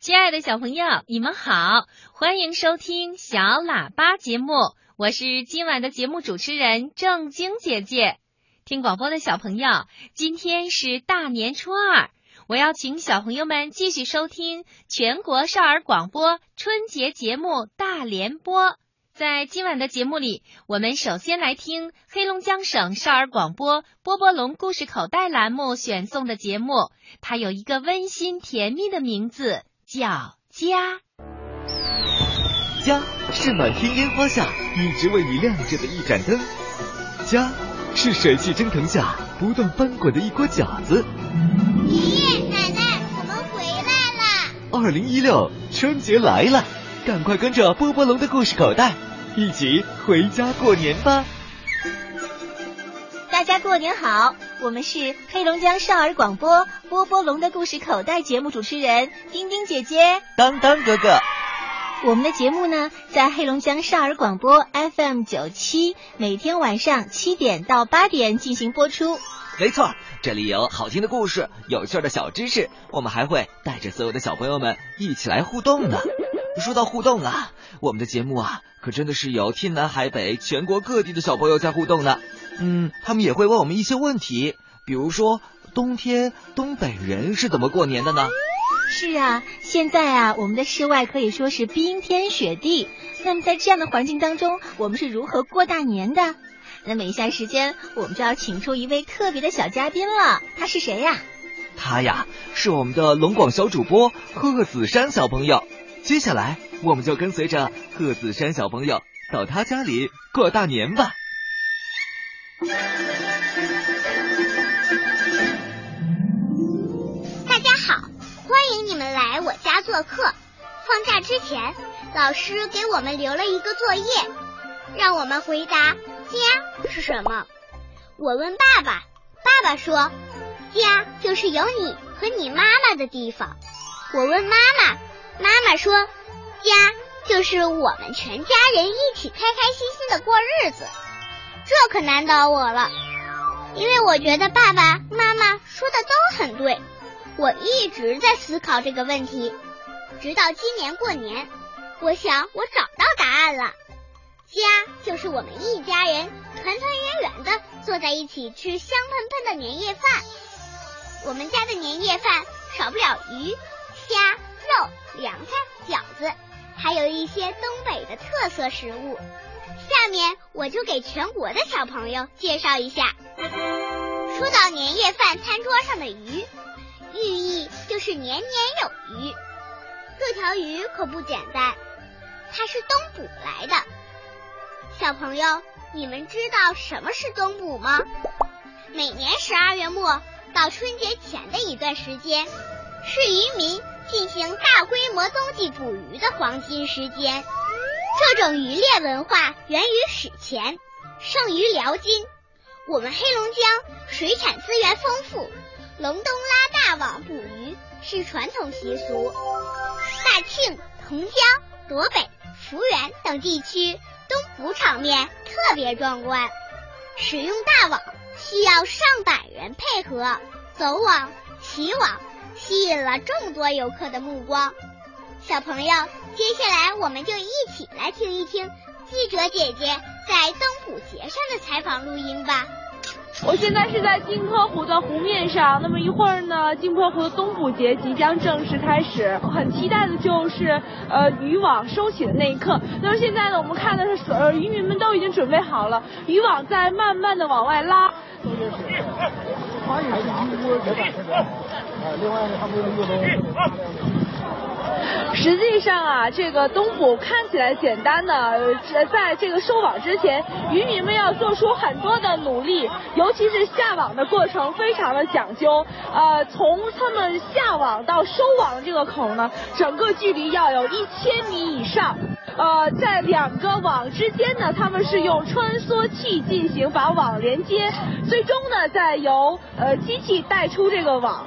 亲爱的小朋友，你们好，欢迎收听小喇叭节目，我是今晚的节目主持人正晶姐姐。听广播的小朋友，今天是大年初二，我要请小朋友们继续收听全国少儿广播春节节目大联播。在今晚的节目里，我们首先来听黑龙江省少儿广播波波龙故事口袋栏目选送的节目，它有一个温馨甜蜜的名字。叫家，家是满天烟花下一直为你亮着的一盏灯，家是水汽蒸腾下不断翻滚的一锅饺子。爷爷奶奶，我们回来了！二零一六春节来了，赶快跟着波波龙的故事口袋一起回家过年吧！大家过年好！我们是黑龙江少儿广播波波龙的故事口袋节目主持人丁丁姐姐、当当哥哥。我们的节目呢，在黑龙江少儿广播 FM 九七，每天晚上七点到八点进行播出。没错，这里有好听的故事，有趣的小知识，我们还会带着所有的小朋友们一起来互动呢。说到互动啊，我们的节目啊，可真的是有天南海北、全国各地的小朋友在互动呢。嗯，他们也会问我们一些问题，比如说冬天东北人是怎么过年的呢？是啊，现在啊，我们的室外可以说是冰天雪地。那么在这样的环境当中，我们是如何过大年的？那么以下时间，我们就要请出一位特别的小嘉宾了。他是谁呀？他呀，是我们的龙广小主播贺子山小朋友。接下来，我们就跟随着贺子山小朋友到他家里过大年吧。大家好，欢迎你们来我家做客。放假之前，老师给我们留了一个作业，让我们回答家是什么。我问爸爸，爸爸说家就是有你和你妈妈的地方。我问妈妈，妈妈说家就是我们全家人一起开开心心的过日子。这可难倒我了。因为我觉得爸爸妈妈说的都很对，我一直在思考这个问题，直到今年过年，我想我找到答案了。家就是我们一家人团团圆圆的坐在一起吃香喷喷的年夜饭。我们家的年夜饭少不了鱼、虾、肉、凉菜、饺子，还有一些东北的特色食物。下面我就给全国的小朋友介绍一下。说到年夜饭餐桌上的鱼，寓意就是年年有余。这条鱼可不简单，它是冬捕来的。小朋友，你们知道什么是冬捕吗？每年十二月末到春节前的一段时间，是渔民进行大规模冬季捕鱼的黄金时间。这种渔猎文化源于史前，盛于辽金。我们黑龙江水产资源丰富，隆冬拉大网捕鱼是传统习俗。大庆、同江、铎北、抚远等地区冬捕场面特别壮观，使用大网需要上百人配合走网、起网，吸引了众多游客的目光。小朋友，接下来我们就一起来听一听记者姐姐在冬捕节上的采访录音吧。我现在是在金坡湖的湖面上，那么一会儿呢，金坡湖的冬捕节即将正式开始，很期待的就是呃渔网收起的那一刻。那么现在呢，我们看的是呃渔民们都已经准备好了，渔网在慢慢的往外拉。实际上啊，这个冬捕看起来简单呢，在这个收网之前，渔民们要做出很多的努力，尤其是下网的过程非常的讲究。呃，从他们下网到收网的这个口呢，整个距离要有一千米以上。呃，在两个网之间呢，他们是用穿梭器进行把网连接，最终呢再由呃机器带出这个网。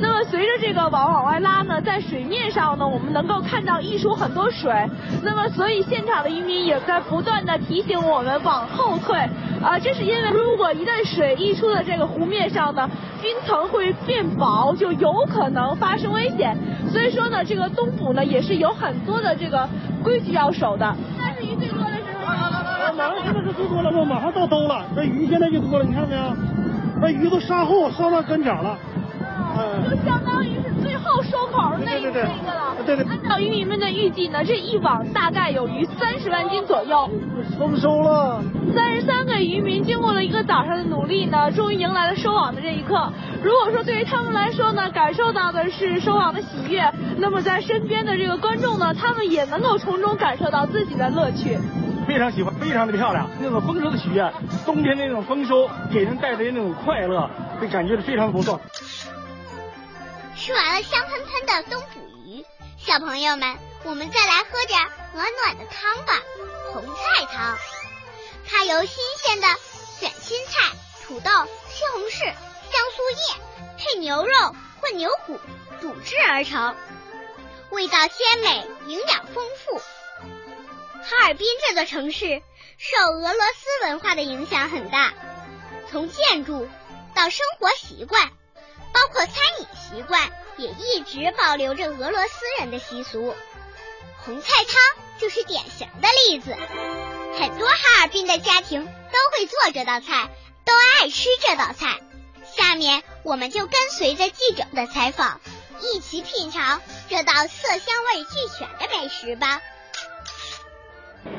那么随着这个网往外拉呢，在水面上呢，我们能够看到溢出很多水。那么所以现场的渔民也在不断的提醒我们往后退。啊，这是因为如果一旦水溢出了这个湖面上呢，冰层会变薄，就有可能发生危险。所以说呢，这个东捕呢也是有很多的这个规矩要守的。那是鱼最多的时候。马上现在是最多了，马上到兜了，这鱼现在就多了，你看到没有？那鱼都杀后杀到跟前了。就相当于是最后收口那那个了。对对。按照渔民们的预计呢，这一网大概有鱼三十万斤左右。丰收了。三十三个渔民经过了一个早上的努力呢，终于迎来了收网的这一刻。如果说对于他们来说呢，感受到的是收网的喜悦，那么在身边的这个观众呢，他们也能够从中感受到自己的乐趣。非常喜欢，非常的漂亮，那种丰收的喜悦，冬天那种丰收给人带来的那种快乐，这感觉是非常不错。吃完了香喷喷的东捕鱼，小朋友们，我们再来喝点暖暖的汤吧，红菜汤。它由新鲜的卷心菜、土豆、西红柿、香酥叶配牛肉或牛骨煮制而成，味道鲜美，营养丰富。哈尔滨这座城市受俄罗斯文化的影响很大，从建筑到生活习惯，包括餐饮习惯，也一直保留着俄罗斯人的习俗。红菜汤就是典型的例子。很多哈尔滨的家庭都会做这道菜，都爱吃这道菜。下面我们就跟随着记者的采访，一起品尝这道色香味俱全的美食吧。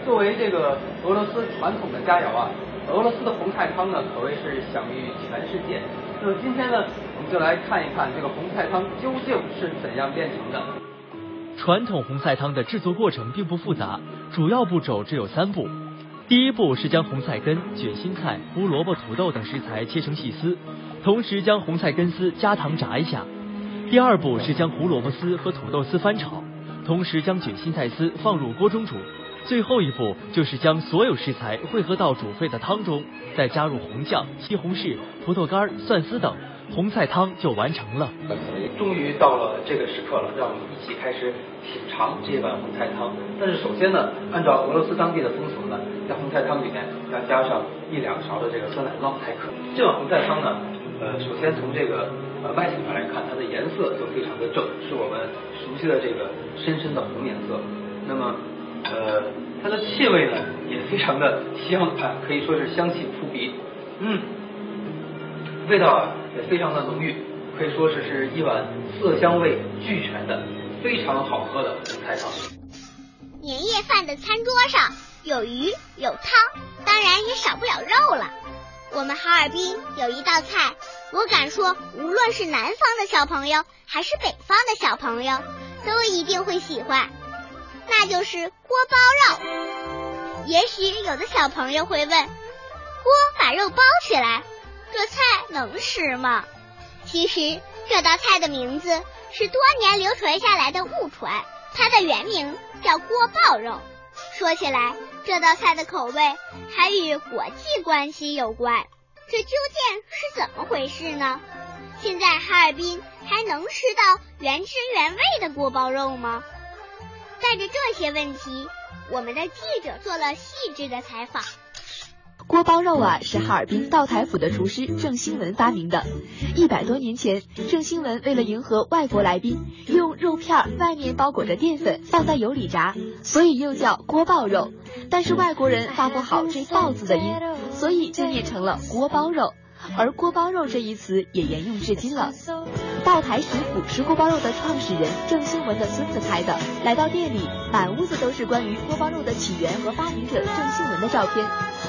作为这个俄罗斯传统的佳肴啊，俄罗斯的红菜汤呢可谓是享誉全世界。那么今天呢，我们就来看一看这个红菜汤究竟是怎样炼成的。传统红菜汤的制作过程并不复杂，主要步骤只有三步。第一步是将红菜根、卷心菜、胡萝卜、土豆等食材切成细丝，同时将红菜根丝加糖炸一下。第二步是将胡萝卜丝和土豆丝翻炒，同时将卷心菜丝放入锅中煮。最后一步就是将所有食材汇合到煮沸的汤中，再加入红酱、西红柿、葡萄干、蒜丝等，红菜汤就完成了。终于到了这个时刻了，让我们一起开始品尝这碗红菜汤。但是首先呢，按照俄罗斯当地的风俗呢，在红菜汤里面要加上一两勺的这个酸奶酪才可以。这碗红菜汤呢，呃，首先从这个呃外形上来看，它的颜色就非常的正，是我们熟悉的这个深深的红颜色。那么。呃，它的气味呢也非常的香啊，可以说是香气扑鼻。嗯，味道啊也非常的浓郁，可以说是是一碗色香味俱全的非常好喝的红菜汤。年夜饭的餐桌上有鱼有汤，当然也少不了肉了。我们哈尔滨有一道菜，我敢说，无论是南方的小朋友还是北方的小朋友，都一定会喜欢。那就是锅包肉。也许有的小朋友会问：锅把肉包起来，这菜能吃吗？其实这道菜的名字是多年流传下来的误传，它的原名叫锅爆肉。说起来，这道菜的口味还与国际关系有关，这究竟是怎么回事呢？现在哈尔滨还能吃到原汁原味的锅包肉吗？带着这些问题，我们的记者做了细致的采访。锅包肉啊，是哈尔滨道台府的厨师郑兴文发明的。一百多年前，郑兴文为了迎合外国来宾，用肉片外面包裹着淀粉，放在油里炸，所以又叫锅爆肉。但是外国人发不好这“爆”字的音，所以就念成了锅包肉。而锅包肉这一词也沿用至今了。道台食府是锅包肉的创始人郑兴文的孙子开的。来到店里，满屋子都是关于锅包肉的起源和发明者郑兴文的照片。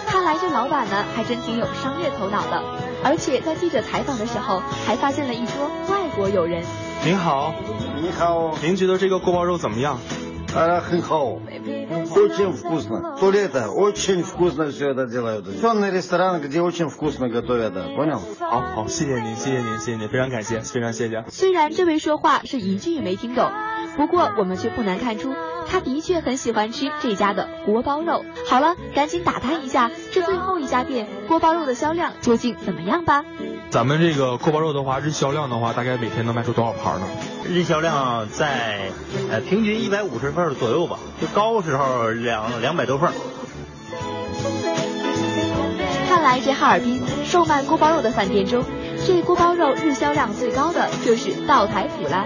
看来这老板呢，还真挺有商业头脑的。而且在记者采访的时候，还发现了一桌外国友人。您好，你好，您觉得这个锅包肉怎么样？啊，很好。Очень вкусно. То лето очень вкусно все это делают. Сонный ресторан, где очень вкусно готовят, понял? 好好，谢谢您，谢谢您，谢谢您，非常感谢，非常谢谢。虽然这位说话是一句也没听懂，不过我们却不难看出，他的确很喜欢吃这家的锅包肉。好了，赶紧打探一下这最后一家店锅包肉的销量究竟怎么样吧。 咱们这个锅包肉的话，日销量的话，大概每天能卖出多少盘呢？日销量在呃平均一百五十份左右吧，就高时候两两百多份。看来这哈尔滨售卖锅包肉的饭店中，这锅包肉日销量最高的就是道台府啦。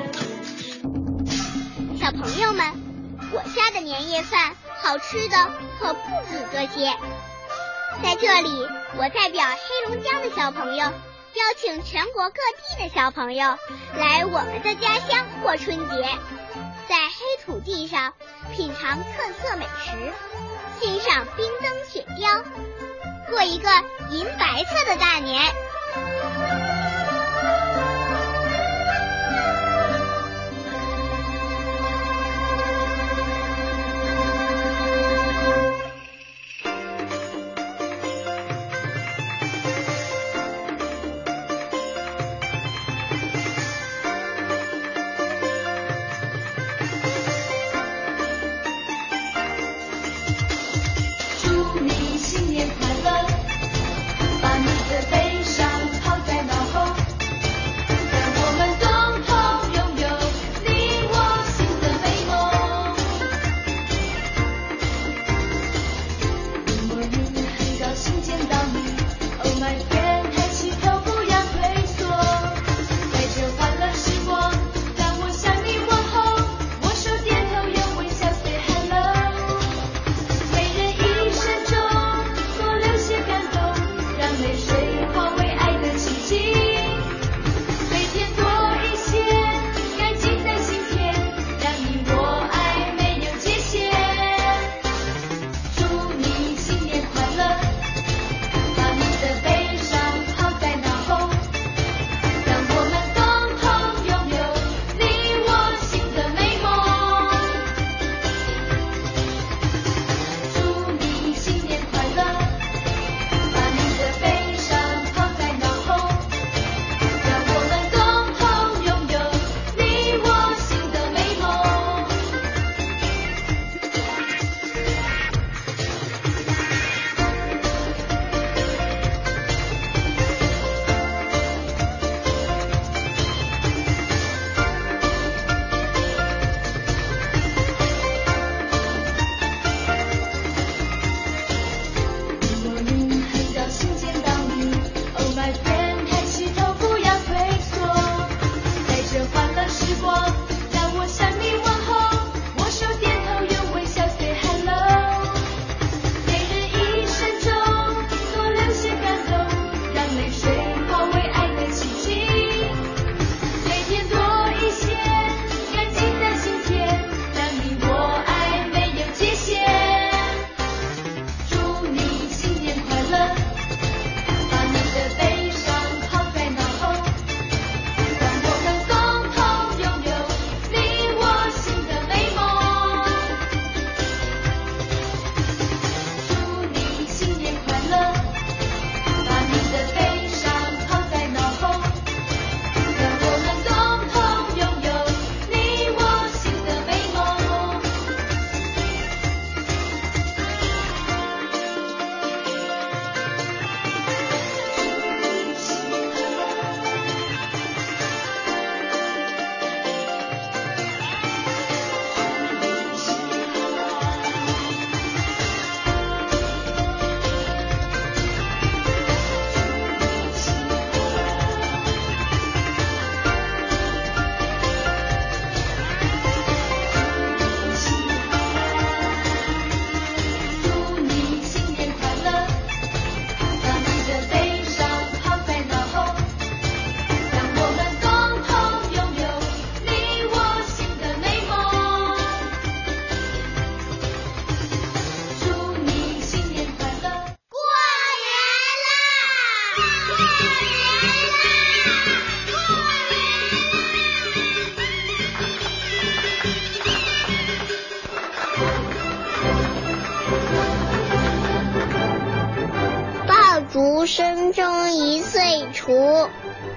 小朋友们，我家的年夜饭好吃的可不止这些。在这里，我代表黑龙江的小朋友，邀请全国各地的小朋友来我们的家乡过春节，在黑土地上品尝特色美食，欣赏冰灯雪雕，过一个银白色的大年。岁除，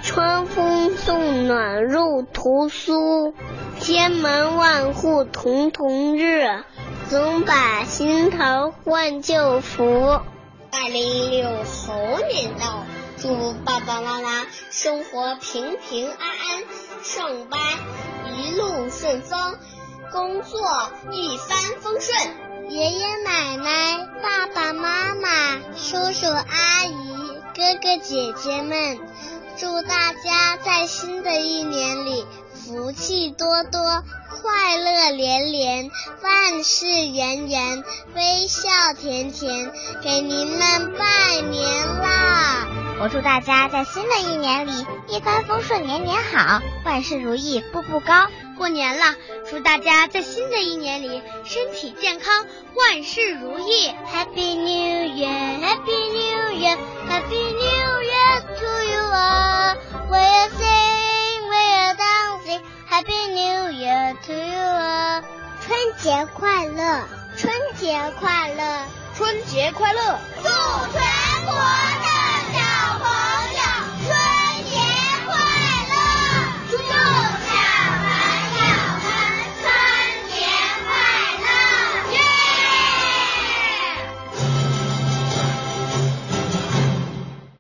春风送暖入屠苏。千门万户曈曈日，总把新桃换旧符。二零一六猴年到，祝爸爸妈妈生活平平安安，上班一路顺风，工作一帆风顺。爷爷奶奶、爸爸妈妈、叔叔阿姨、哥哥姐姐们，祝大家在新的一年里福气多多。快乐连连，万事圆圆，微笑甜甜，给您们拜年啦！我祝大家在新的一年里一帆风顺，年年好，万事如意，步步高。过年了，祝大家在新的一年里身体健康，万事如意。Happy New Year，Happy New Year，Happy New Year to you all. We are sing, we are dancing. Happy New Year to you. all 春节快乐，春节快乐，春节快乐，祝全国。